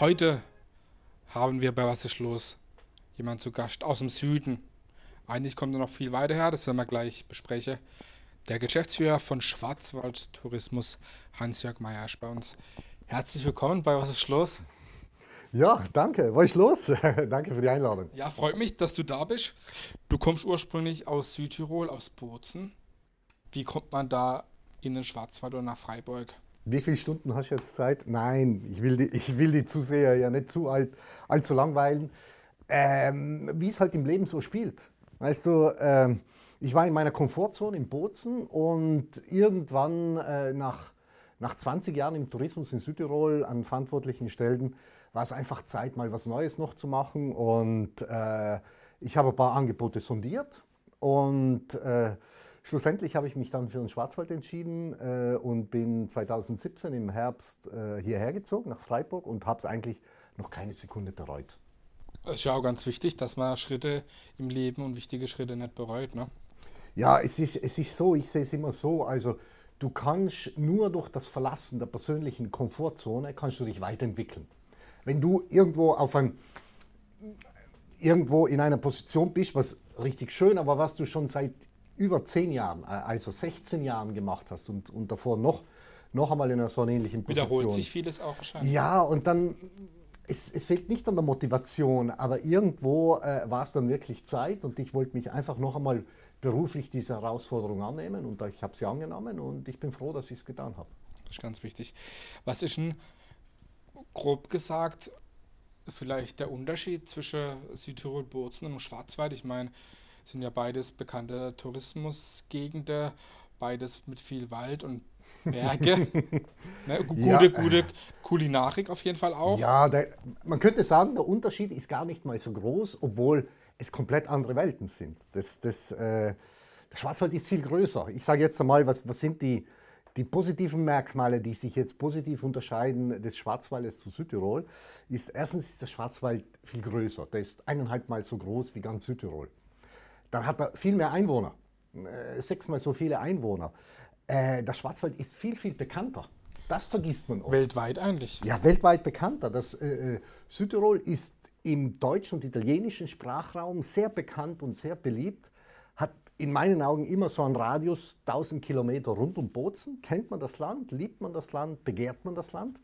Heute haben wir bei Was ist los jemand zu Gast aus dem Süden. Eigentlich kommt er noch viel weiter her, das werden wir gleich besprechen. Der Geschäftsführer von Schwarzwald Tourismus, Hans-Jörg Meyer, ist bei uns. Herzlich willkommen bei Was ist los? Ja, danke. Was ist los? danke für die Einladung. Ja, freut mich, dass du da bist. Du kommst ursprünglich aus Südtirol, aus Bozen. Wie kommt man da in den Schwarzwald oder nach Freiburg? Wie viele Stunden hast du jetzt Zeit? Nein, ich will die, ich will die Zuseher ja nicht zu alt, allzu langweilen. Ähm, wie es halt im Leben so spielt. Weißt du, ähm, ich war in meiner Komfortzone in Bozen und irgendwann äh, nach, nach 20 Jahren im Tourismus in Südtirol an verantwortlichen Stellen war es einfach Zeit, mal was Neues noch zu machen. Und äh, ich habe ein paar Angebote sondiert und äh, Schlussendlich habe ich mich dann für den Schwarzwald entschieden äh, und bin 2017 im Herbst äh, hierher gezogen nach Freiburg und habe es eigentlich noch keine Sekunde bereut. Es ist ja auch ganz wichtig, dass man Schritte im Leben und wichtige Schritte nicht bereut. Ne? Ja, es ist, es ist so, ich sehe es immer so, also du kannst nur durch das Verlassen der persönlichen Komfortzone kannst du dich weiterentwickeln. Wenn du irgendwo auf einem irgendwo in einer Position bist, was richtig schön, aber was du schon seit über zehn Jahren, äh, also 16 Jahren gemacht hast und, und davor noch, noch einmal in einer so ähnlichen Position. Wiederholt sich vieles auch wahrscheinlich. Ja, und dann, es, es fehlt nicht an der Motivation, aber irgendwo äh, war es dann wirklich Zeit und ich wollte mich einfach noch einmal beruflich diese Herausforderung annehmen und ich habe sie angenommen und ich bin froh, dass ich es getan habe. Das ist ganz wichtig. Was ist denn, grob gesagt, vielleicht der Unterschied zwischen Südtirol, Bozen und Schwarzwald? Ich meine, sind ja beides bekannte Tourismusgegenden, beides mit viel Wald und Berge. ne, gute, ja. gute Kulinarik auf jeden Fall auch. Ja, der, man könnte sagen, der Unterschied ist gar nicht mal so groß, obwohl es komplett andere Welten sind. Das, das, äh, der Schwarzwald ist viel größer. Ich sage jetzt einmal, was, was sind die, die positiven Merkmale, die sich jetzt positiv unterscheiden des Schwarzwaldes zu Südtirol, ist erstens ist der Schwarzwald viel größer. Der ist eineinhalb Mal so groß wie ganz Südtirol dann hat er viel mehr Einwohner, äh, sechsmal so viele Einwohner. Äh, der Schwarzwald ist viel, viel bekannter. Das vergisst man oft. Weltweit eigentlich? Ja, weltweit bekannter. Das, äh, Südtirol ist im deutschen und italienischen Sprachraum sehr bekannt und sehr beliebt. Hat in meinen Augen immer so einen Radius 1000 Kilometer rund um Bozen. Kennt man das Land, liebt man das Land, begehrt man das Land.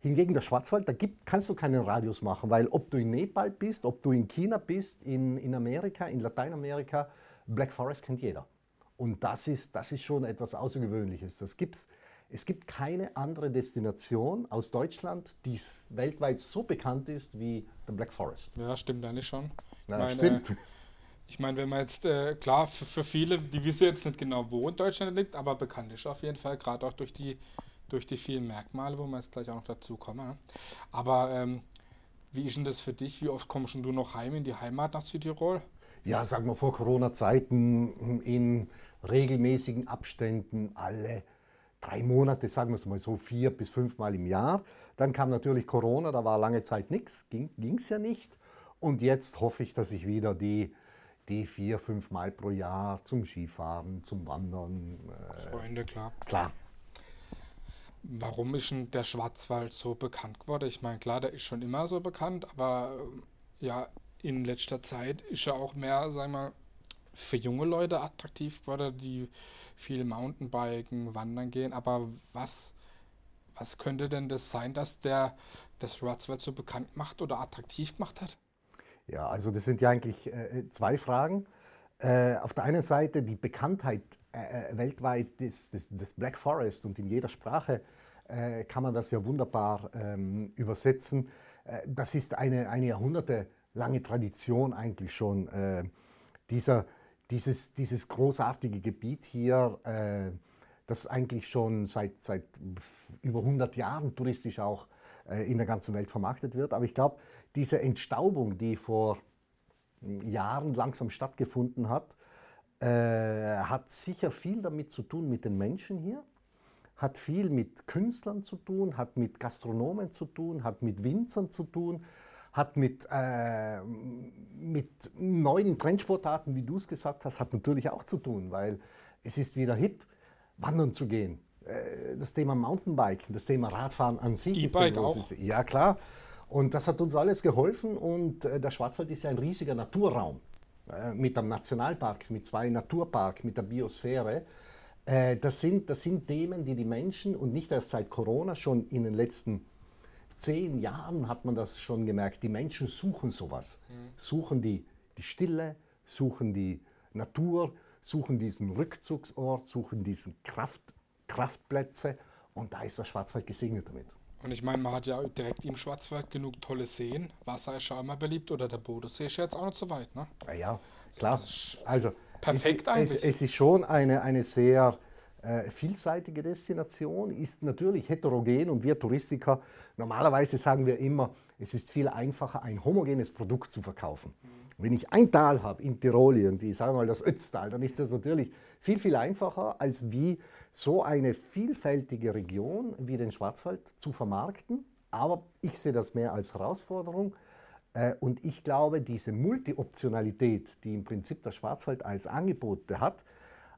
Hingegen der Schwarzwald, da gibt, kannst du keinen Radius machen, weil ob du in Nepal bist, ob du in China bist, in, in Amerika, in Lateinamerika, Black Forest kennt jeder. Und das ist, das ist schon etwas Außergewöhnliches. Das gibt's, es gibt keine andere Destination aus Deutschland, die weltweit so bekannt ist wie der Black Forest. Ja, stimmt eigentlich schon. Ja, meine, stimmt. Ich meine, wenn man jetzt, äh, klar, für, für viele, die wissen jetzt nicht genau, wo in Deutschland liegt, aber bekannt ist auf jeden Fall, gerade auch durch die durch die vielen Merkmale, wo wir jetzt gleich auch noch dazu kommen. Aber ähm, wie ist denn das für dich? Wie oft kommst du noch heim in die Heimat nach Südtirol? Ja, sagen wir vor Corona-Zeiten in regelmäßigen Abständen alle drei Monate, sagen wir es mal so, vier bis fünf Mal im Jahr. Dann kam natürlich Corona, da war lange Zeit nichts, ging es ja nicht. Und jetzt hoffe ich, dass ich wieder die, die vier, fünf Mal pro Jahr zum Skifahren, zum Wandern. Äh, Freunde, klar. Klar, Warum ist denn der Schwarzwald so bekannt geworden? Ich meine, klar, der ist schon immer so bekannt, aber äh, ja, in letzter Zeit ist er auch mehr, sagen wir mal, für junge Leute attraktiv geworden, die viel Mountainbiken, wandern gehen. Aber was, was könnte denn das sein, dass der das Schwarzwald so bekannt macht oder attraktiv gemacht hat? Ja, also das sind ja eigentlich äh, zwei Fragen. Äh, auf der einen Seite die Bekanntheit äh, äh weltweit des, des, des, Black Forest und in jeder Sprache äh, kann man das ja wunderbar ähm, übersetzen. Äh, das ist eine, eine jahrhundertelange Tradition eigentlich schon. Äh, dieser, dieses, dieses großartige Gebiet hier, äh, das eigentlich schon seit, seit über 100 Jahren touristisch auch äh, in der ganzen Welt vermarktet wird. Aber ich glaube, diese Entstaubung, die vor Jahren langsam stattgefunden hat, äh, hat sicher viel damit zu tun mit den Menschen hier hat viel mit Künstlern zu tun, hat mit Gastronomen zu tun, hat mit Winzern zu tun, hat mit, äh, mit neuen Trendsportarten, wie du es gesagt hast, hat natürlich auch zu tun, weil es ist wieder hip, wandern zu gehen. Äh, das Thema Mountainbiken, das Thema Radfahren an sich E-Bike auch. Ja, klar. Und das hat uns alles geholfen und äh, der Schwarzwald ist ja ein riesiger Naturraum äh, mit dem Nationalpark, mit zwei Naturparks, mit der Biosphäre. Äh, das, sind, das sind Themen, die die Menschen und nicht erst seit Corona, schon in den letzten zehn Jahren hat man das schon gemerkt, die Menschen suchen sowas. Mhm. Suchen die, die Stille, suchen die Natur, suchen diesen Rückzugsort, suchen diesen Kraft, Kraftplätze und da ist der Schwarzwald gesegnet damit. Und ich meine, man hat ja direkt im Schwarzwald genug tolle Seen. Wasser ist schon immer beliebt oder der Bodensee ist jetzt auch nicht so weit, ne? Ja, ja klar. Also, perfekt es, eigentlich. Es, es, ist schon eine, eine sehr äh, vielseitige Destination, ist natürlich heterogen und wir Touristiker, normalerweise sagen wir immer, es ist viel einfacher, ein homogenes Produkt zu verkaufen. Mhm. Wenn ich ein Tal habe in Tirol irgendwie, sagen wir mal das Ötztal, dann ist das natürlich viel, viel einfacher, als wie so eine vielfältige Region wie den Schwarzwald zu vermarkten. Aber ich sehe das mehr als Herausforderung. Äh, und ich glaube, diese Multi-Optionalität, die im Prinzip der Schwarzwald als Angebot hat,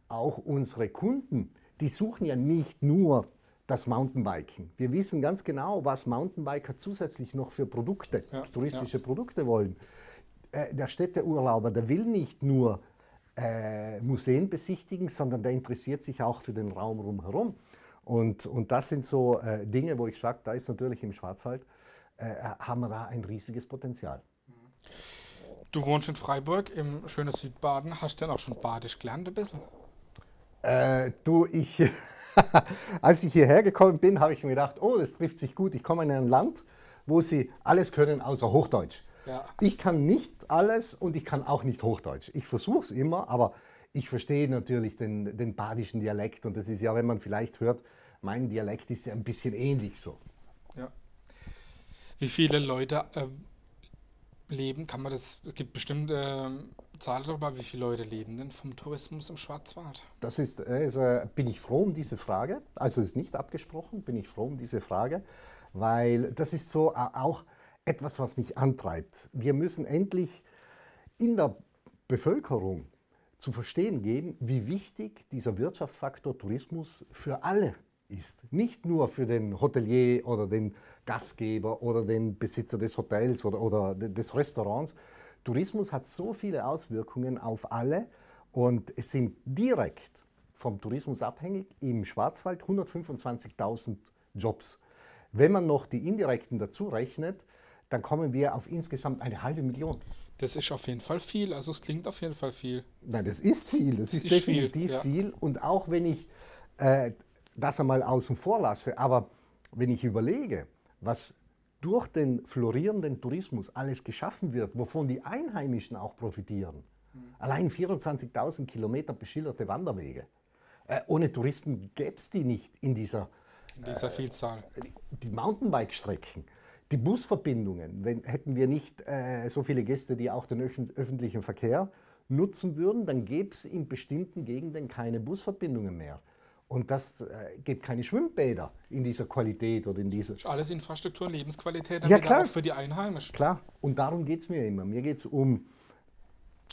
auch unsere Kunden, die suchen ja nicht nur das Mountainbiken. Wir wissen ganz genau, was Mountainbiker zusätzlich noch für Produkte, ja, touristische ja. Produkte wollen äh, der Städteurlauber, der will nicht nur äh, Museen besichtigen, sondern der interessiert sich auch für den Raum rumherum. Und, und das sind so äh, Dinge, wo ich sage, da ist natürlich im Schwarzwald, haben wir da ein riesiges Potenzial. Du wohnst in Freiburg im schönen Südbaden. Hast du denn auch schon Badisch gelernt ein bisschen? Äh, du, ich, als ich hierher gekommen bin, habe ich mir gedacht, oh, das trifft sich gut. Ich komme in ein Land, wo sie alles können außer Hochdeutsch. Ja. Ich kann nicht alles und ich kann auch nicht Hochdeutsch. Ich versuche es immer, aber ich verstehe natürlich den, den badischen Dialekt und das ist ja, wenn man vielleicht hört, mein Dialekt ist ja ein bisschen ähnlich so. Wie viele Leute äh, leben, kann man das, es gibt bestimmte äh, Zahlen darüber, wie viele Leute leben denn vom Tourismus im Schwarzwald? Das ist, also bin ich froh um diese Frage, also ist nicht abgesprochen, bin ich froh um diese Frage, weil das ist so auch etwas, was mich antreibt. Wir müssen endlich in der Bevölkerung zu verstehen geben, wie wichtig dieser Wirtschaftsfaktor Tourismus für alle ist. Nicht nur für den Hotelier oder den Gastgeber oder den Besitzer des Hotels oder, oder des Restaurants. Tourismus hat so viele Auswirkungen auf alle und es sind direkt vom Tourismus abhängig im Schwarzwald 125.000 Jobs. Wenn man noch die indirekten dazu rechnet, dann kommen wir auf insgesamt eine halbe Million. Das ist auf jeden Fall viel, also es klingt auf jeden Fall viel. Nein, das ist viel, das, das ist, ist, definitiv viel, ja. viel. Und auch wenn ich äh, das einmal außen vor lasse, aber wenn ich überlege, was durch den florierenden Tourismus alles geschaffen wird, wovon die Einheimischen auch profitieren. Mhm. Allein 24.000 Kilometer beschilderte Wanderwege. Äh, ohne Touristen gäbe es die nicht in dieser, in dieser Vielzahl. Die Mountainbike-Strecken die Busverbindungen, wenn, hätten wir nicht äh, so viele Gäste, die auch den öffentlichen Verkehr nutzen würden, dann gäbe es in bestimmten Gegenden keine Busverbindungen mehr. Und das äh, gibt keine Schwimmbäder in dieser Qualität oder in dieser. Alles Infrastruktur und Lebensqualität, ja, klar. auch für die Einheimischen. Klar, und darum geht es mir immer. Mir geht es um,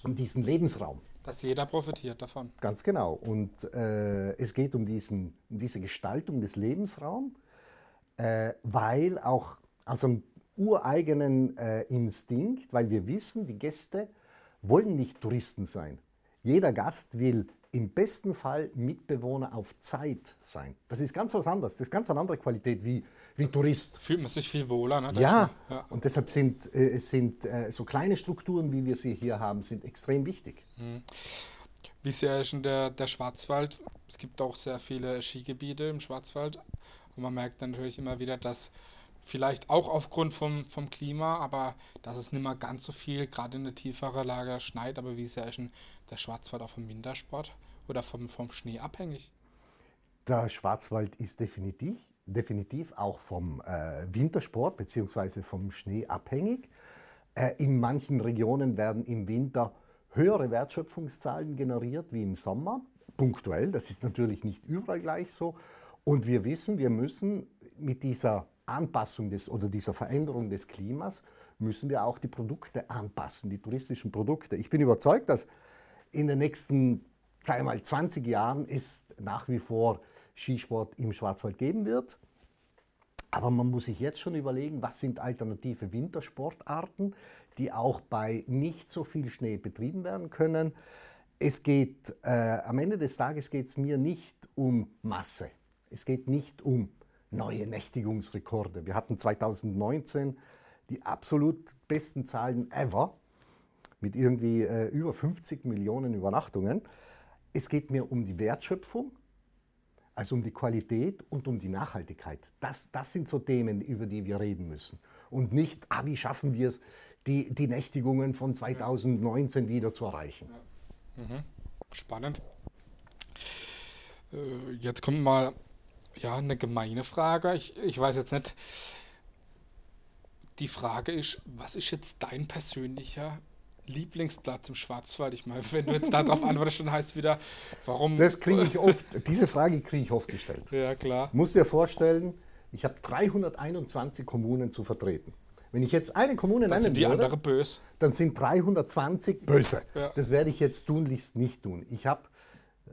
um diesen Lebensraum. Dass jeder profitiert davon. Ganz genau. Und äh, es geht um, diesen, um diese Gestaltung des Lebensraums, äh, weil auch aus einem ureigenen äh, Instinkt, weil wir wissen, die Gäste wollen nicht Touristen sein. Jeder Gast will im besten Fall Mitbewohner auf Zeit sein. Das ist ganz was anderes. Das ist ganz eine andere Qualität wie, wie Tourist. Fühlt man sich viel wohler. Ne? Ja, ja, und deshalb sind, äh, sind äh, so kleine Strukturen, wie wir sie hier haben, sind extrem wichtig. Mhm. Wie sehr ist denn der, der Schwarzwald? Es gibt auch sehr viele Skigebiete im Schwarzwald. Und man merkt natürlich immer wieder, dass Vielleicht auch aufgrund vom, vom Klima, aber dass es nicht mehr ganz so viel, gerade in der tieferen Lage, schneit. Aber wie sehr ist denn der Schwarzwald auch vom Wintersport oder vom, vom Schnee abhängig? Der Schwarzwald ist definitiv, definitiv auch vom äh, Wintersport bzw. vom Schnee abhängig. Äh, in manchen Regionen werden im Winter höhere Wertschöpfungszahlen generiert wie im Sommer, punktuell. Das ist natürlich nicht überall gleich so. Und wir wissen, wir müssen mit dieser Anpassung des oder dieser Veränderung des Klimas müssen wir auch die Produkte anpassen, die touristischen Produkte. Ich bin überzeugt, dass in den nächsten mal 20 Jahren es nach wie vor Skisport im Schwarzwald geben wird. Aber man muss sich jetzt schon überlegen, was sind alternative Wintersportarten, die auch bei nicht so viel Schnee betrieben werden können. Es geht, äh, am Ende des Tages geht es mir nicht um Masse. Es geht nicht um neue Nächtigungsrekorde. Wir hatten 2019 die absolut besten Zahlen ever mit irgendwie äh, über 50 Millionen Übernachtungen. Es geht mir um die Wertschöpfung, also um die Qualität und um die Nachhaltigkeit. Das, das sind so Themen, über die wir reden müssen. Und nicht, ah, wie schaffen wir es, die, die Nächtigungen von 2019 wieder zu erreichen. Mhm. Spannend. Äh, jetzt kommt mal ja, eine gemeine Frage. Ich, ich weiß jetzt nicht. Die Frage ist, was ist jetzt dein persönlicher Lieblingsplatz im Schwarzwald? Ich meine, wenn du jetzt darauf antwortest, dann heißt es wieder, warum. Das kriege ich oft, diese Frage kriege ich oft gestellt. Ja, klar. Muss dir vorstellen, ich habe 321 Kommunen zu vertreten. Wenn ich jetzt eine Kommune Dann nennen sind die würde, andere böse. dann sind 320 böse. Ja. Das werde ich jetzt tunlichst nicht tun. Ich habe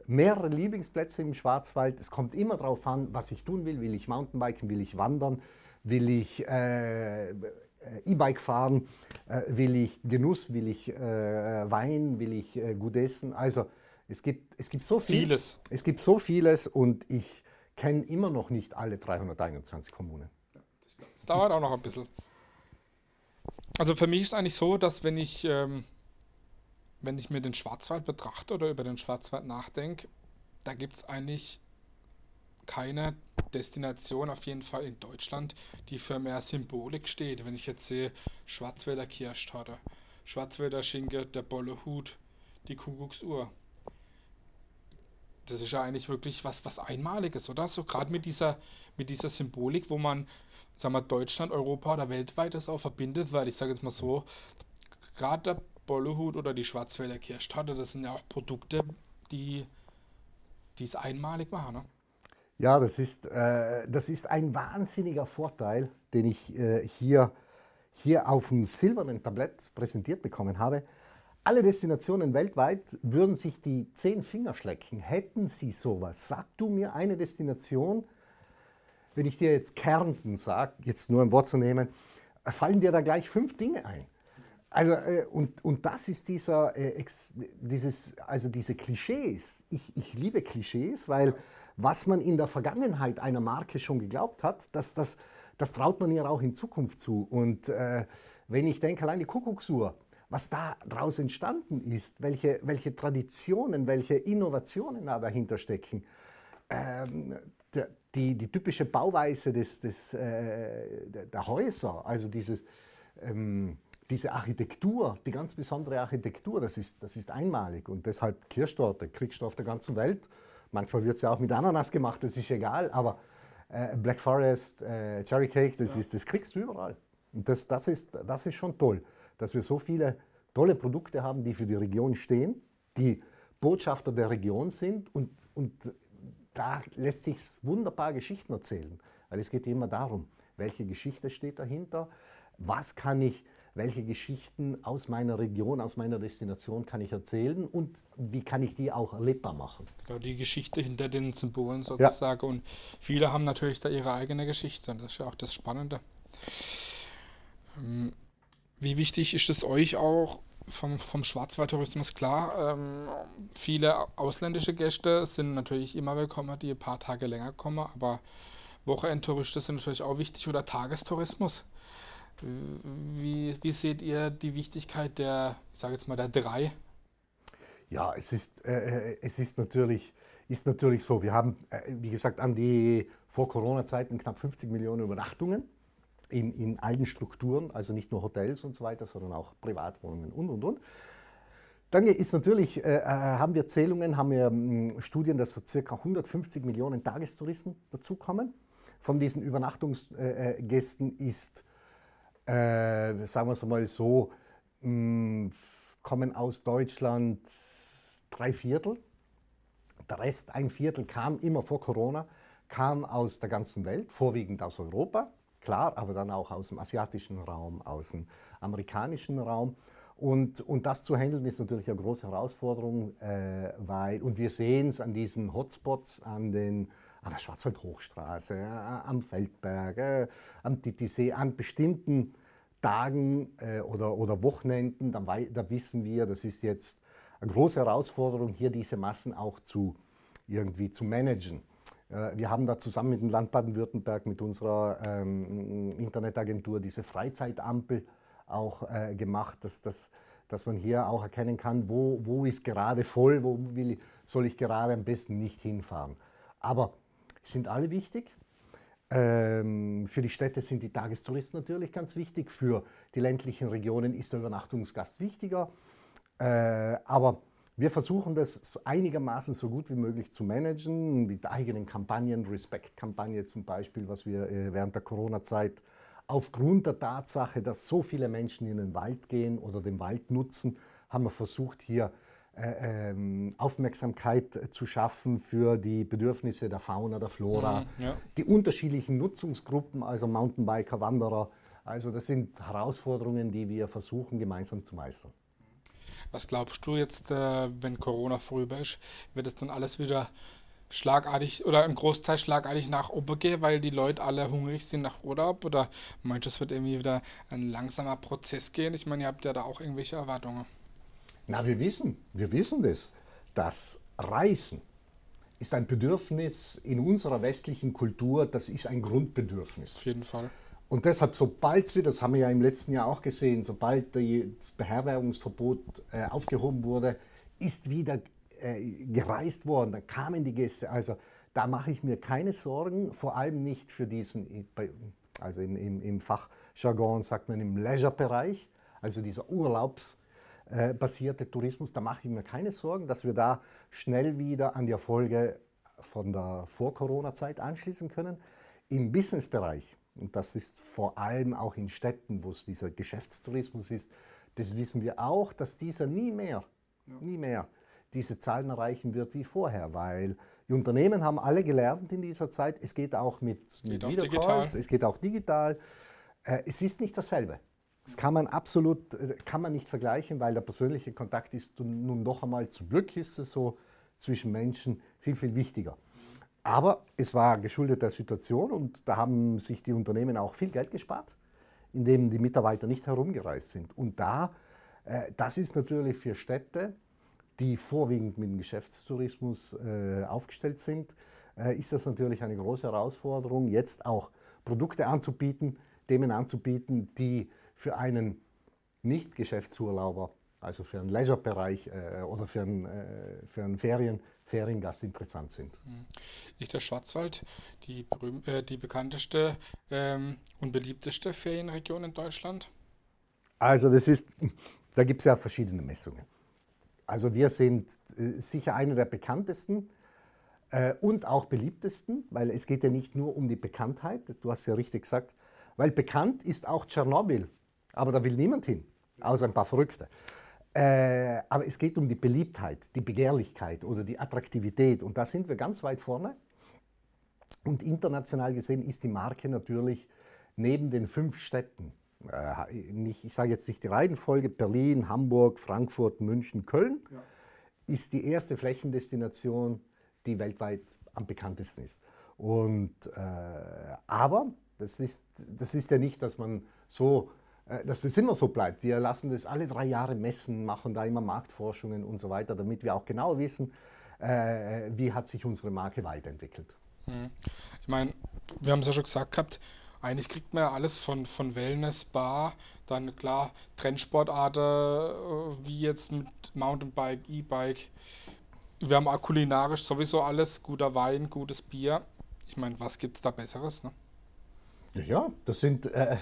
mehrere Lieblingsplätze im Schwarzwald. Es kommt immer darauf an, was ich tun will. Will ich Mountainbiken, will ich wandern, will ich äh, äh, E-Bike fahren, äh, will ich Genuss, will ich äh, Wein, will ich äh, gut essen. Also es gibt, es gibt so viel, Vieles. Es gibt so vieles und ich kenne immer noch nicht alle 321 Kommunen. Das dauert auch noch ein bisschen. Also für mich ist es eigentlich so, dass wenn ich, ähm, wenn ich mir den Schwarzwald betrachte oder über den Schwarzwald nachdenke, da gibt es eigentlich keine Destination auf jeden Fall in Deutschland, die für mehr Symbolik steht. Wenn ich jetzt sehe, Schwarzwälder Kirschtorte, Schwarzwälder Schinke, der Bollehut, die Kuckucksuhr. Das ist ja eigentlich wirklich was, was Einmaliges, oder? So gerade mit dieser, mit dieser Symbolik, wo man, sagen wir, Deutschland, Europa oder weltweit das auch verbindet, weil ich sage jetzt mal so, gerade der Bollehut oder die Schwarzwälder Kirschtorte, das sind ja auch Produkte, die die es einmalig machen. Ne? Ja, das ist, äh, das ist ein wahnsinniger Vorteil, den ich äh, hier, hier auf dem silbernen Tablett präsentiert bekommen habe. Alle Destinationen weltweit würden sich die zehn Finger schlecken, hätten sie sowas. Sag du mir eine Destination, wenn ich dir jetzt Kärnten sage, jetzt nur ein Wort zu nehmen, fallen dir da gleich fünf Dinge ein. Also, äh, und, und das ist dieser, äh, dieses, also diese Klischees. Ich, ich liebe Klischees, weil was man in der Vergangenheit einer Marke schon geglaubt hat, das, das, das traut man ihr auch in Zukunft zu. Und äh, wenn ich denke, allein die Kuckucksuhr, was da daraus entstanden ist, welche, welche Traditionen, welche Innovationen da dahinter stecken, ähm, der, die, die typische Bauweise des, des, äh, der, der Häuser, also dieses, ähm, diese Architektur, die ganz besondere Architektur, das ist, das ist einmalig. Und deshalb Kirschtorte kriegst du auf der ganzen Welt. Manchmal wird es ja auch mit Ananas gemacht, das ist egal, aber äh, Black Forest, äh, Cherry Cake, das, ist, das kriegst du überall. Und das, das, ist, das ist schon toll, dass wir so viele tolle Produkte haben, die für die Region stehen, die Botschafter der Region sind und, und da lässt sich wunderbar Geschichten erzählen, weil es geht immer darum, welche Geschichte steht dahinter, was kann ich, welche Geschichten aus meiner Region, aus meiner Destination kann ich erzählen und wie kann ich die auch erlebbar machen. Genau, die Geschichte hinter den Symbolen sozusagen. Und viele haben natürlich da ihre eigene Geschichte. Und das ist ja auch das Spannende. Ähm, Wie wichtig ist es euch auch vom, vom Schwarzwaldtourismus? Klar, ähm, viele ausländische Gäste sind natürlich immer willkommen, die ein paar Tage länger kommen, aber Wochenendtouristen sind natürlich auch wichtig oder Tagestourismus. Wie, wie seht ihr die Wichtigkeit der, ich sage jetzt mal, der drei? Ja, es ist, äh, es ist, natürlich, ist natürlich so. Wir haben, äh, wie gesagt, an die vor Corona-Zeiten knapp 50 Millionen Übernachtungen in, in allen Strukturen, also nicht nur Hotels und so weiter, sondern auch Privatwohnungen und, und, und. Dann ist natürlich, äh, haben wir Zählungen, haben wir mh, Studien, dass so circa 150 Millionen Tagestouristen dazukommen. Von diesen Übernachtungsgästen ist äh, sagen wir es mal so, mh, kommen aus Deutschland drei Viertel. Der Rest, ein Viertel, kam immer vor Corona, kam aus der ganzen Welt, vorwiegend aus Europa, klar, aber dann auch aus dem asiatischen Raum, aus dem amerikanischen Raum. Und, und das zu handeln ist natürlich eine große Herausforderung, äh, weil, und wir sehen es an diesen Hotspots, an den, an der Schwarzwaldhochstraße, äh, am Feldberg, äh, am Titisee, an bestimmten Tagen äh, oder, oder Wochenenden, da, da wissen wir, das ist jetzt eine große Herausforderung, hier diese Massen auch zu irgendwie zu managen. Wir haben da zusammen mit dem Land Baden-Württemberg, mit unserer ähm, Internetagentur diese Freizeitampel auch äh, gemacht, dass, dass, dass man hier auch erkennen kann, wo, wo ist gerade voll, wo will, soll ich gerade am besten nicht hinfahren. Aber sind alle wichtig. Ähm, für die Städte sind die Tagestouristen natürlich ganz wichtig. Für die ländlichen Regionen ist der Übernachtungsgast wichtiger. Äh, aber wir versuchen das einigermaßen so gut wie möglich zu managen mit eigenen Kampagnen, Respect-Kampagne zum Beispiel, was wir äh, während der Corona-Zeit aufgrund der Tatsache, dass so viele Menschen in den Wald gehen oder den Wald nutzen, haben wir versucht, hier Aufmerksamkeit zu schaffen für die Bedürfnisse der Fauna, der Flora, mhm, ja. die unterschiedlichen Nutzungsgruppen, also Mountainbiker, Wanderer. Also das sind Herausforderungen, die wir versuchen gemeinsam zu meistern. Was glaubst du jetzt, äh, wenn Corona vorüber ist, wird es dann alles wieder schlagartig oder ein Großteil schlagartig nach oben gehen, weil die Leute alle hungrig sind nach Urlaub? Oder meinst du, es wird irgendwie wieder ein langsamer Prozess gehen? Ich meine, ihr habt ja da auch irgendwelche Erwartungen. Na, wir wissen, wir wissen das, dass Reisen ist ein Bedürfnis in unserer westlichen Kultur, das ist ein Grundbedürfnis. Auf jeden Fall. Und deshalb, sobald wir, das haben wir ja im letzten Jahr auch gesehen, sobald das Beherbergungsverbot äh, aufgehoben wurde, ist wieder äh, gereist worden, da kamen die Gäste. Also da mache ich mir keine Sorgen, vor allem nicht für diesen, also im, im, im Fachjargon sagt man im Leisure-Bereich, also dieser urlaubsbasierte Tourismus, da mache ich mir keine Sorgen, dass wir da schnell wieder an die Erfolge von der Vor-Corona-Zeit anschließen können. Im Business-Bereich und das ist vor allem auch in Städten, wo es dieser Geschäftstourismus ist, das wissen wir auch, dass dieser nie mehr, ja. nie mehr diese Zahlen erreichen wird wie vorher, weil die Unternehmen haben alle gelernt in dieser Zeit, es geht auch mit, mit Videocalls, es geht auch digital. Äh, es ist nicht dasselbe. Das kann man absolut, äh, kann man nicht vergleichen, weil der persönliche Kontakt ist nun noch einmal, zum Glück ist es so, zwischen Menschen viel, viel wichtiger. Aber es war geschuldet der Situation und da haben sich die Unternehmen auch viel Geld gespart, indem die Mitarbeiter nicht herumgereist sind. Und da, äh, das ist natürlich für Städte, die vorwiegend mit dem Geschäftstourismus äh, aufgestellt sind, ist das natürlich eine große Herausforderung, jetzt auch Produkte anzubieten, Themen anzubieten, die für einen Nicht-Geschäftsurlauber, also für einen Leisure-Bereich äh, oder für einen, äh, für einen Ferien, Feriengast interessant sind. Hm. Ist der Schwarzwald die, äh, die bekannteste ähm, und beliebteste Ferienregion in Deutschland? Also das ist, da gibt es ja verschiedene Messungen. Also wir sind äh, sicher eine der bekanntesten äh, und auch beliebtesten, weil es geht ja nicht nur um die Bekanntheit, du hast ja richtig gesagt, weil bekannt ist auch Tschernobyl, aber da will niemand hin, außer ein paar Verrückte. Äh, aber es geht um die Beliebtheit, die Begehrlichkeit oder die Attraktivität. Und da sind wir ganz weit vorne. Und international gesehen ist die Marke natürlich neben den fünf Städten, äh, nicht, ich sage jetzt nicht die Reihenfolge, Berlin, Hamburg, Frankfurt, München, Köln, ja. ist die erste Flächendestination, die weltweit am bekanntesten ist. Und, äh, aber das ist, das ist ja nicht, dass man so dass das immer so bleibt. Wir lassen das alle drei Jahre messen, machen da immer Marktforschungen und so weiter, damit wir auch genau wissen, äh, wie hat sich unsere Marke weiterentwickelt. Hm. Ich meine, wir haben es ja schon gesagt gehabt, eigentlich kriegt man ja alles von, von Wellness, Bar, dann klar Trendsportarten äh, wie jetzt mit Mountainbike, E-Bike. Wir haben auch kulinarisch sowieso alles, guter Wein, gutes Bier. Ich meine, was gibt es da Besseres? Ne? Ja, das sind, äh,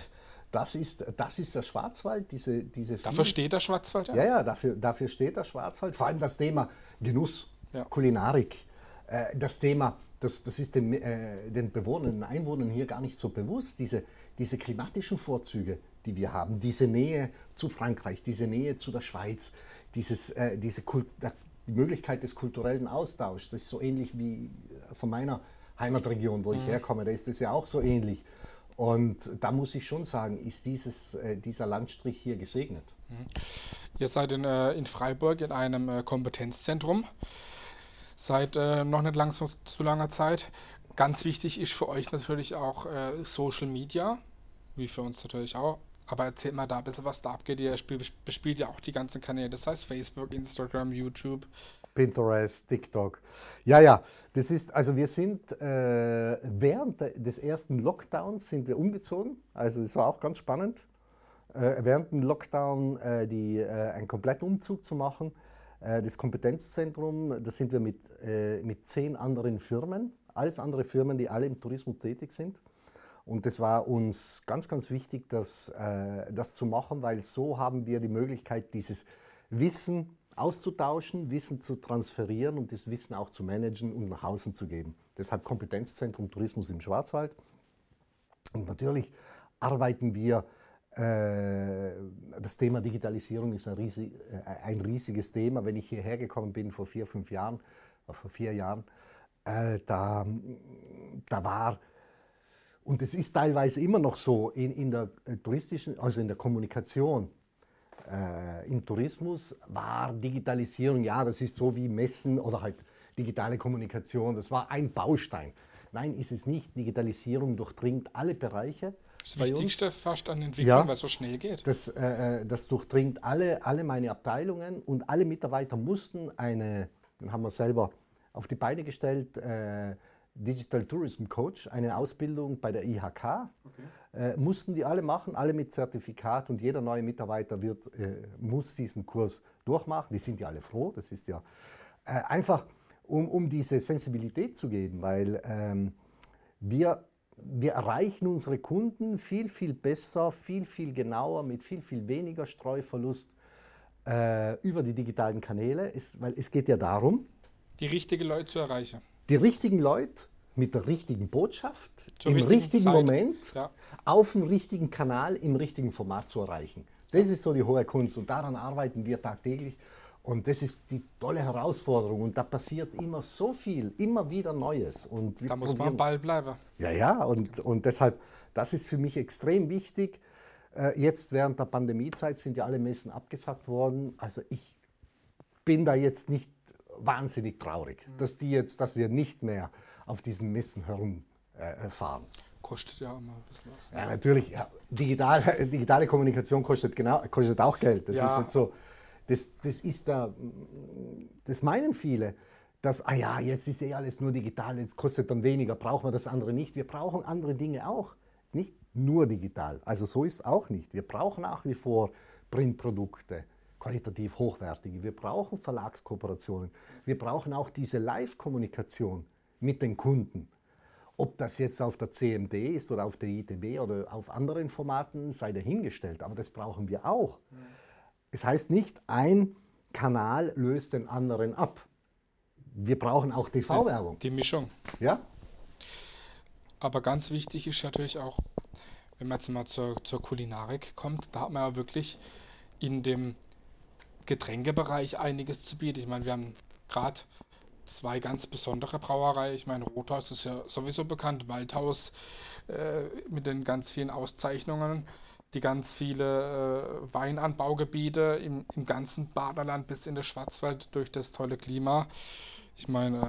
das ist, das ist der Schwarzwald, diese, diese Dafür steht der Schwarzwald, ja? Ja, ja, dafür, dafür steht der Schwarzwald. Vor allem das Thema Genuss, ja. Kulinarik, äh, das Thema, das, das ist den, äh, den Bewohnern, den Einwohnern hier gar nicht so bewusst, diese, diese klimatischen Vorzüge, die wir haben, diese Nähe zu Frankreich, diese Nähe zu der Schweiz, dieses, äh, diese Kult, die Möglichkeit des kulturellen Austauschs, das ist so ähnlich wie von meiner Heimatregion, wo ich mhm. herkomme, da ist das ja auch so ähnlich. Und da muss ich schon sagen, ist dieses, äh, dieser Landstrich hier gesegnet. Mhm. Ihr seid in, äh, in Freiburg in einem äh, Kompetenzzentrum seit noch nicht lang so, zu langer Zeit. Ganz wichtig ist für euch natürlich auch Social Media, wie für uns natürlich auch. Aber erzählt mal da ein bisschen, was da abgeht. Ihr bespielt ja auch die ganzen Kanäle, das heißt Facebook, Instagram, YouTube. Pinterest, TikTok. Ja, ja, das ist, also wir sind äh, während des ersten Lockdowns sind wir umgezogen. Also das war auch ganz spannend, äh, während dem Lockdown äh, die, äh, einen kompletten Umzug zu machen. Äh, das Kompetenzzentrum, da sind wir mit, äh, mit zehn anderen Firmen, alles andere Firmen, die alle im Tourismus tätig sind. Und es war uns ganz, ganz wichtig, das, das zu machen, weil so haben wir die Möglichkeit, dieses Wissen, auszutauschen, Wissen zu transferieren und das Wissen auch zu managen und nach außen zu geben. Deshalb Kompetenzzentrum Tourismus im Schwarzwald. Und natürlich arbeiten wir, äh, das Thema Digitalisierung ist ein, riesig, äh, ein, riesiges Thema. Wenn ich hierher gekommen bin vor vier, fünf Jahren, äh, vor vier Jahren, äh, da, da war und es ist teilweise immer noch so in, in der äh, touristischen, also in der Kommunikation, äh, im Tourismus war Digitalisierung, ja, das ist so wie Messen oder halt digitale Kommunikation, das war ein Baustein. Nein, ist es nicht. Digitalisierung durchdringt alle Bereiche. Das Wichtigste uns. fast an Entwicklung, ja, weil es so schnell geht. Das, äh, äh, das durchdringt alle, alle meine Abteilungen und alle Mitarbeiter mussten eine, den haben wir selber auf die Beine gestellt, äh, Digital Tourism Coach, eine Ausbildung bei der IHK. Okay. Äh, mussten die alle machen, alle mit Zertifikat und jeder neue Mitarbeiter wird, äh, muss diesen Kurs durchmachen. Die sind ja alle froh, das ist ja äh, einfach, um, um diese Sensibilität zu geben, weil ähm, wir, wir erreichen unsere Kunden viel, viel besser, viel, viel genauer, mit viel, viel weniger Streuverlust äh, über die digitalen Kanäle, es, weil es geht ja darum, die richtigen Leute zu erreichen die richtigen Leute mit der richtigen Botschaft Zur im richtigen, richtigen Moment ja. auf dem richtigen Kanal im richtigen Format zu erreichen. Das ist so die hohe Kunst und daran arbeiten wir tagtäglich. Und das ist die tolle Herausforderung und da passiert immer so viel, immer wieder Neues. Und da muss man am Ball bleiben. Ja, ja, und, und deshalb, das ist für mich extrem wichtig. Äh, jetzt während der Pandemiezeit sind ja alle Messen abgesagt worden. Also ich bin da jetzt nicht wahnsinnig traurig, mhm. dass, die jetzt, dass wir nicht mehr auf diesen Messen herumfahren. Kostet ja immer ein bisschen was. Ja, natürlich. Ja, digital, digitale Kommunikation kostet, genau, kostet auch Geld. Das ja. ist jetzt so. Das, das ist da, das meinen viele, dass, ah ja, jetzt ist eh alles nur digital, jetzt kostet dann weniger, brauchen wir das andere nicht. Wir brauchen andere Dinge auch, nicht nur digital. Also so ist es auch nicht. Wir brauchen nach wie vor Printprodukte qualitativ hochwertige. Wir brauchen Verlagskooperationen. Wir brauchen auch diese Live-Kommunikation mit den Kunden. Ob das jetzt auf der CMD ist oder auf der ITB oder auf anderen Formaten, sei dahingestellt. Aber das brauchen wir auch. Es heißt nicht, ein Kanal löst den anderen ab. Wir brauchen auch TV-Werbung. Die, die Mischung. Ja. Aber ganz wichtig ist natürlich auch, wenn man jetzt mal zur, zur Kulinarik kommt, da hat man ja wirklich in dem Getränkebereich einiges zu bieten. Ich meine, wir haben gerade zwei ganz besondere Brauereien. Ich meine, Rothaus ist ja sowieso bekannt, Waldhaus äh, mit den ganz vielen Auszeichnungen, die ganz viele äh, Weinanbaugebiete im, im ganzen Baderland bis in den Schwarzwald durch das tolle Klima. Ich meine, äh,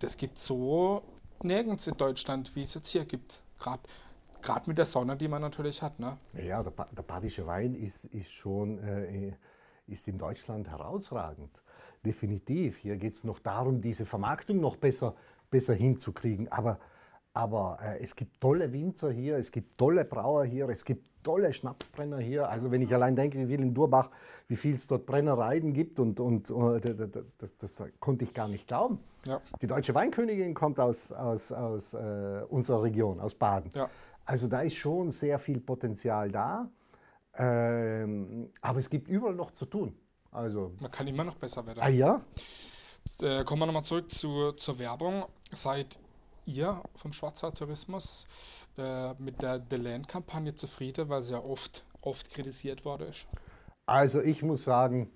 das gibt so nirgends in Deutschland, wie es jetzt hier gibt. Gerade mit der Sonne, die man natürlich hat. Ne? Ja, der, der badische Wein ist, ist schon äh, ist in Deutschland herausragend. Definitiv. Hier geht es noch darum, diese Vermarktung noch besser, besser hinzukriegen. Aber, aber äh, es gibt tolle Winzer hier, es gibt tolle Brauer hier, es gibt tolle Schnapsbrenner hier. Also wenn ich allein denke, wie viel in Durbach, wie viel es dort Brennereien gibt und, und uh, das, das, das, konnte ich gar nicht glauben. Ja. Die deutsche Weinkönigin kommt aus, aus, aus äh, unserer Region, aus Baden. Ja. Also da ist schon sehr viel Potenzial da. Ähm, aber es gibt überall noch zu tun. Also, Man kann immer noch besser werden. Ah ja? Äh, kommen wir nochmal zurück zu, zur Werbung. Seid ihr vom Schwarzer Tourismus äh, mit der The Land-Kampagne zufrieden, weil sie ja oft, oft kritisiert worden ist? Also ich muss sagen,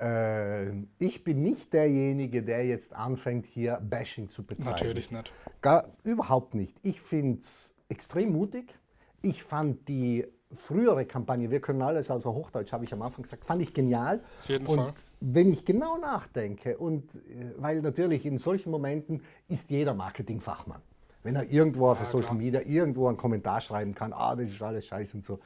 äh, ich bin nicht derjenige, der jetzt anfängt, hier Bashing zu betreiben. Natürlich nicht. Gar, überhaupt nicht. Ich finde es extrem mutig. Ich fand die frühere Kampagne, wir können alles außer Hochdeutsch, habe ich am Anfang gesagt, fand ich genial. Auf jeden und Fall. wenn ich genau nachdenke, und äh, weil natürlich in solchen Momenten ist jeder Marketingfachmann. Wenn er irgendwo auf Ja, Social klar. Media irgendwo einen Kommentar schreiben kann, ah, das ist alles scheiße und so.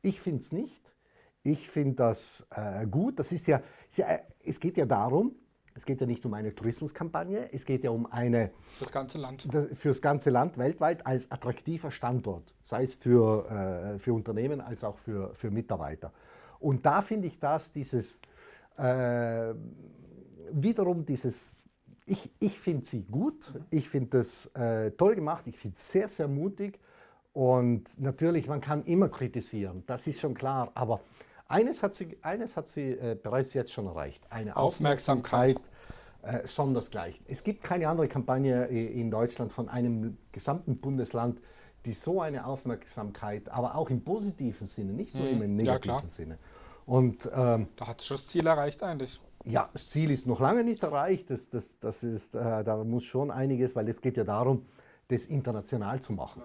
Ich finde es nicht. Ich finde das äh, gut. Das ist ja, ist ja, äh, es geht ja darum, es geht ja nicht um eine Tourismuskampagne, es geht ja um eine Das ganze Land. für das ganze Land weltweit als attraktiver Standort, sei es für, äh, für Unternehmen als auch für, für Mitarbeiter. Und da finde ich das, dieses, äh, wiederum dieses, ich, ich finde sie gut, ich finde das äh, toll gemacht, ich finde es sehr, sehr mutig und natürlich, man kann immer kritisieren, das ist schon klar, aber eines hat sie, eines hat sie äh, bereits jetzt schon erreicht, eine Aufmerksamkeit. Aufmerksamkeit äh, sondersgleichen. Es gibt keine andere Kampagne i- in Deutschland von einem gesamten Bundesland, die so eine Aufmerksamkeit, aber auch im positiven Sinne, nicht nur im Mhm. Ja, klar. negativen Sinne. Und ähm, Da hat sich das Ziel erreicht eigentlich. ja, das Ziel ist noch lange nicht erreicht. Das, das, das ist, äh, da muss schon einiges, weil es geht ja darum, das international zu machen.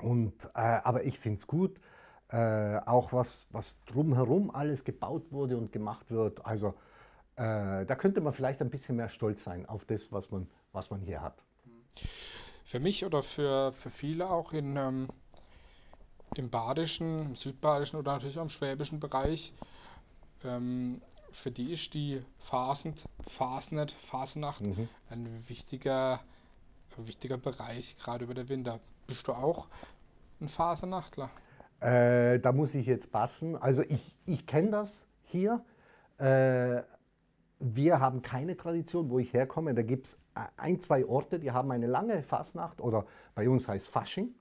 Und, äh, aber ich finde es gut, äh, auch was, was drumherum alles gebaut wurde und gemacht wird. Also äh, da könnte man vielleicht ein bisschen mehr stolz sein auf das, was man, was man hier hat. Für mich oder für, für viele auch in, ähm, im badischen, im südbadischen oder natürlich auch im schwäbischen Bereich, ähm, für die ist die Fasend, Fasnet, Fasenacht ein wichtiger, wichtiger Bereich, gerade über den Winter. Bist du auch ein Fasernachtler? Äh, da muss ich jetzt passen. Also ich, ich kenne das hier. Äh, wir haben keine Tradition, wo ich herkomme. Da gibt es ein, zwei Orte, die haben eine lange Fastnacht oder bei uns heißt Fasching.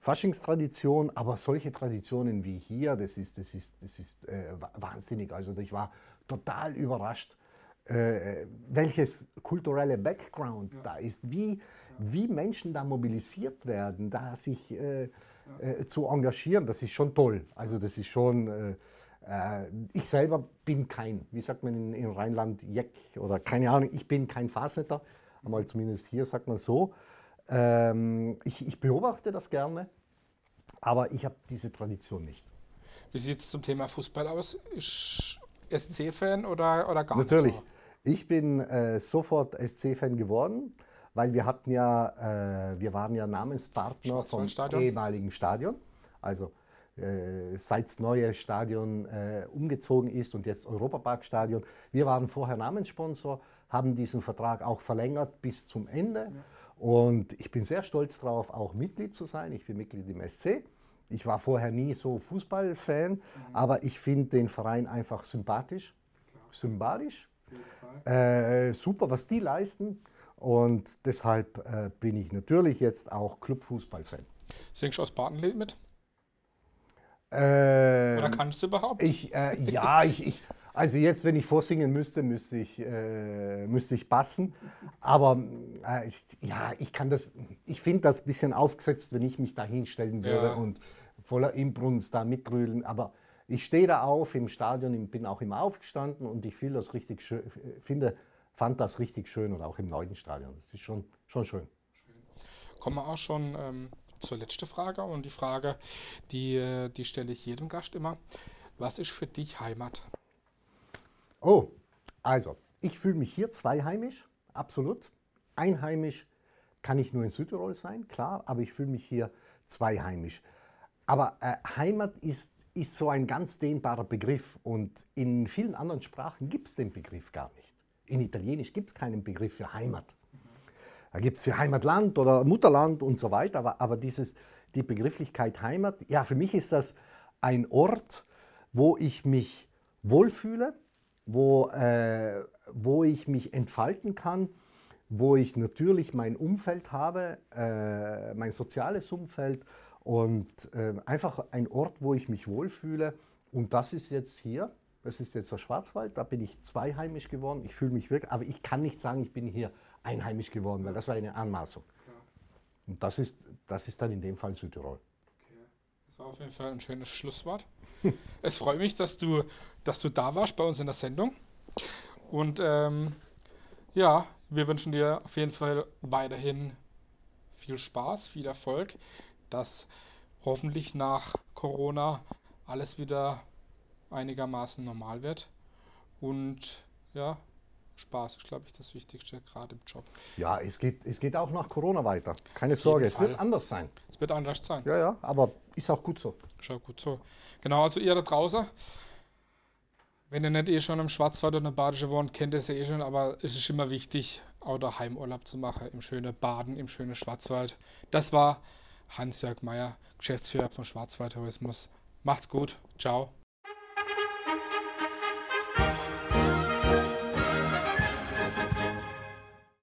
Faschingstradition, aber solche Traditionen wie hier, das ist, das ist, das ist äh, wa- wahnsinnig. Also ich war total überrascht, äh, welches kulturelle Background da ist, wie, wie Menschen da mobilisiert werden, da sich äh, äh, zu engagieren, das ist schon toll. Also das ist schon, äh, äh, ich selber bin kein, wie sagt man in, in Rheinland, Jeck oder keine Ahnung, ich bin kein Fasnetter, einmal zumindest hier sagt man so. Ähm, ich, ich beobachte das gerne, aber ich habe diese Tradition nicht. Wie sieht es zum Thema Fußball aus? Ist SC-Fan oder, oder gar Natürlich. nicht? Ich bin äh, sofort SC-Fan geworden, weil wir hatten ja, äh, wir waren ja Namenspartner vom ehemaligen Stadion. Also äh, seit das neue Stadion äh, umgezogen ist und jetzt Europaparkstadion. Wir waren vorher Namenssponsor, haben diesen Vertrag auch verlängert bis zum Ende. Und ich bin sehr stolz darauf, auch Mitglied zu sein. Ich bin Mitglied im SC. Ich war vorher nie so Fußballfan, aber ich finde den Verein einfach sympathisch, sympathisch äh, super, was die leisten. Und deshalb äh, bin ich natürlich jetzt auch Clubfußball-Fan. Singst du aus Badenlied mit? Äh, Oder kannst du überhaupt? ich, äh, ja, ich, ich, also jetzt, wenn ich vorsingen müsste, müsste ich, äh, müsste ich passen. Aber äh, ich, ja, ich kann das, ich finde das ein bisschen aufgesetzt, wenn ich mich da hinstellen würde Ja. und voller Inbrunst da mitrühlen. Aber ich stehe da auf im Stadion, ich bin auch immer aufgestanden und ich finde das richtig schön, finde, fand das richtig schön und auch im neuen Stadion. Das ist schon, schon schön. Kommen wir auch schon ähm, zur letzten Frage und die Frage, die, äh, die stelle ich jedem Gast immer. Was ist für dich Heimat? Oh, also, ich fühle mich hier zweiheimisch, absolut. Einheimisch kann ich nur in Südtirol sein, klar, aber ich fühle mich hier zweiheimisch. Aber äh, Heimat ist, ist so ein ganz dehnbarer Begriff und in vielen anderen Sprachen gibt es den Begriff gar nicht. In Italienisch gibt es keinen Begriff für Heimat. Da gibt es für Heimatland oder Mutterland und so weiter, aber, aber dieses, die Begrifflichkeit Heimat, ja, für mich ist das ein Ort, wo ich mich wohlfühle, wo, äh, wo ich mich entfalten kann, wo ich natürlich mein Umfeld habe, äh, mein soziales Umfeld und äh, einfach ein Ort, wo ich mich wohlfühle. Und das ist jetzt hier, das ist jetzt der Schwarzwald, da bin ich zweiheimisch geworden. Ich fühle mich wirklich, aber ich kann nicht sagen, ich bin hier einheimisch geworden, weil das war eine Anmaßung. Und das ist, das ist dann in dem Fall Südtirol. Das war auf jeden Fall ein schönes Schlusswort. es freut mich, dass du, dass du da warst bei uns in der Sendung. Und ähm, ja, wir wünschen dir auf jeden Fall weiterhin viel Spaß, viel Erfolg, dass hoffentlich nach Corona alles wieder einigermaßen normal wird. Und ja, Spaß ist, glaube ich, das Wichtigste, gerade im Job. Ja, es geht, es geht auch nach Corona weiter. Keine Auf Sorge, es wird anders sein. Es wird anders sein. Ja, ja, aber ist auch gut so. Schau gut so. Genau, also ihr da draußen, wenn ihr nicht eh schon im Schwarzwald oder Badische wohnt, kennt ihr es ja eh schon, aber es ist immer wichtig, auch daheim Urlaub zu machen, im schönen Baden, im schönen Schwarzwald. Das war Hans-Jörg Meyer, Geschäftsführer von Schwarzwald Tourismus. Macht's gut. Ciao.